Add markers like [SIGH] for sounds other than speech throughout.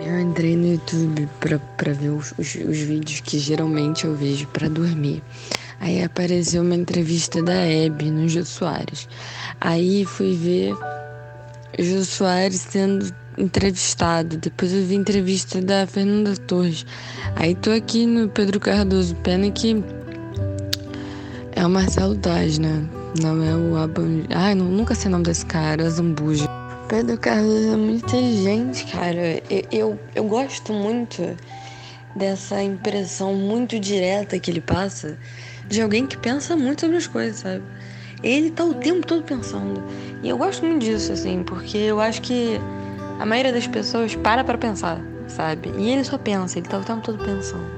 Eu entrei no YouTube pra, pra ver os, os, os vídeos que geralmente eu vejo pra dormir. Aí apareceu uma entrevista da Hebe no Jô Soares. Aí fui ver Jô Soares sendo entrevistado. Depois eu vi entrevista da Fernanda Torres. Aí tô aqui no Pedro Cardoso. Pena que é o Marcelo Taz, né? Não é o Aban... Ai, não, nunca sei o nome desse cara, Zambuja. Pedro Cardoso é muito inteligente, cara. Eu, eu, eu gosto muito dessa impressão muito direta que ele passa de alguém que pensa muito sobre as coisas, sabe? Ele tá o tempo todo pensando. E eu gosto muito disso, assim, porque eu acho que a maioria das pessoas para pra pensar, sabe? E ele só pensa, ele tá o tempo todo pensando.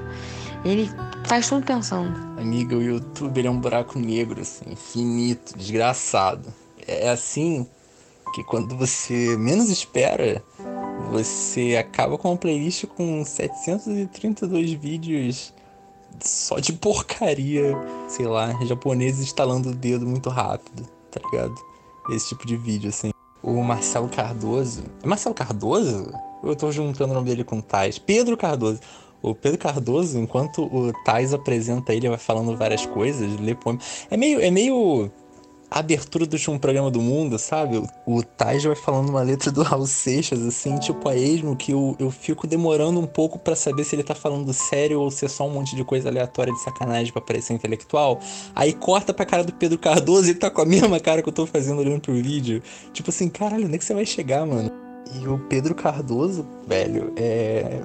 Ele faz tudo pensando. Amiga, o YouTube ele é um buraco negro, assim, infinito, desgraçado. É assim que quando você menos espera, você acaba com uma playlist com 732 vídeos só de porcaria, sei lá, japoneses instalando o dedo muito rápido, tá ligado? Esse tipo de vídeo, assim. O Marcelo Cardoso. É Marcelo Cardoso? Eu tô juntando o nome dele com o Tais. Pedro Cardoso. O Pedro Cardoso, enquanto o Tais apresenta ele, vai falando várias coisas, lê poema. É meio, é meio abertura do último programa do mundo, sabe? O, Taj vai falando uma letra do Raul Seixas, assim, tipo a esmo, que eu, eu fico demorando um pouco para saber se ele tá falando sério ou se é só um monte de coisa aleatória de sacanagem para parecer intelectual. Aí corta pra cara do Pedro Cardoso e tá com a mesma cara que eu tô fazendo olhando pro vídeo. Tipo assim, caralho, onde é que você vai chegar, mano? E o Pedro Cardoso, velho, é.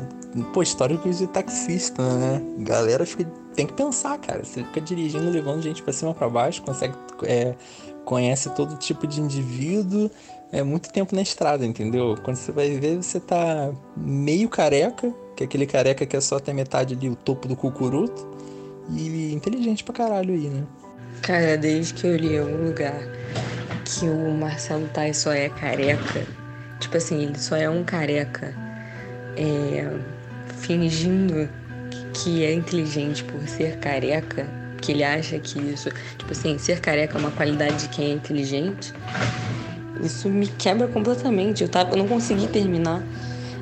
Pô, história de taxista, né? Galera fica tem que pensar, cara. Você fica dirigindo, levando gente para cima para baixo, consegue é, conhece todo tipo de indivíduo, é muito tempo na estrada, entendeu? Quando você vai ver, você tá meio careca, que é aquele careca que é só até metade ali, o topo do cucuruto, e inteligente pra caralho aí, né? Cara, desde que eu li em algum lugar que o Marcelo Tais só é careca, tipo assim, ele só é um careca é, fingindo que é inteligente por ser careca, que ele acha que isso, tipo assim, ser careca é uma qualidade de quem é inteligente, isso me quebra completamente. Eu, tava, eu não consegui terminar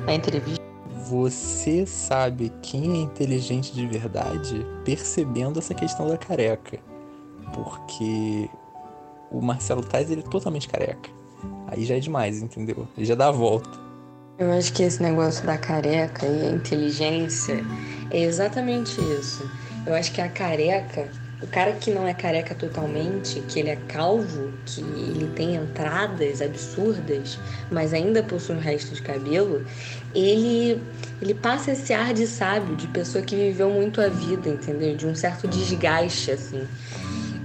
a entrevista. Você sabe quem é inteligente de verdade percebendo essa questão da careca. Porque o Marcelo Tais ele é totalmente careca. Aí já é demais, entendeu? Ele já dá a volta. Eu acho que esse negócio da careca e a inteligência é exatamente isso. Eu acho que a careca, o cara que não é careca totalmente, que ele é calvo, que ele tem entradas absurdas, mas ainda possui um resto de cabelo, ele ele passa esse ar de sábio, de pessoa que viveu muito a vida, entendeu? De um certo desgaste assim.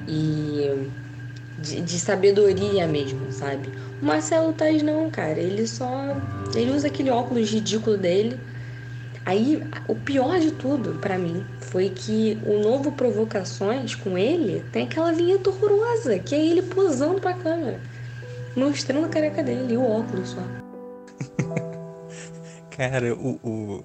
E de, de sabedoria mesmo, sabe? O Marcelo Tais não, cara, ele só ele usa aquele óculos ridículo dele Aí, o pior de tudo para mim foi que o novo Provocações com ele tem aquela vinheta horrorosa, que é ele posando pra câmera, mostrando a careca dele e o óculos só. [LAUGHS] Cara, o, o,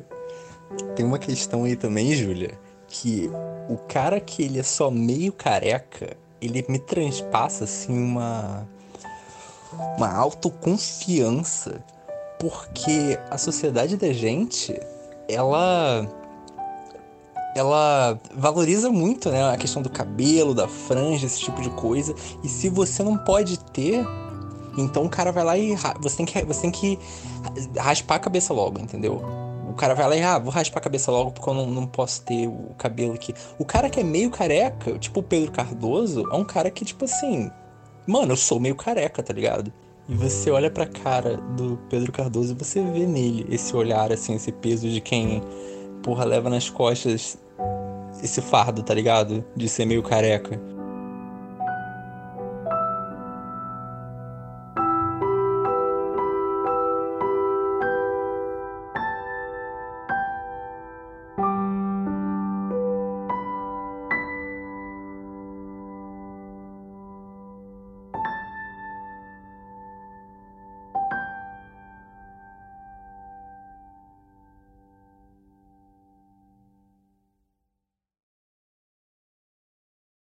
tem uma questão aí também, Júlia, que o cara que ele é só meio careca, ele me transpassa assim uma uma autoconfiança, porque a sociedade da gente ela ela valoriza muito, né, a questão do cabelo, da franja, esse tipo de coisa. E se você não pode ter, então o cara vai lá e você tem que você tem que raspar a cabeça logo, entendeu? Cara vai lá e ah, vou raspar a cabeça logo porque eu não, não posso ter o cabelo aqui. O cara que é meio careca, tipo o Pedro Cardoso, é um cara que tipo assim, mano, eu sou meio careca, tá ligado? E você olha pra cara do Pedro Cardoso e você vê nele esse olhar, assim, esse peso de quem, porra, leva nas costas esse fardo, tá ligado? De ser meio careca.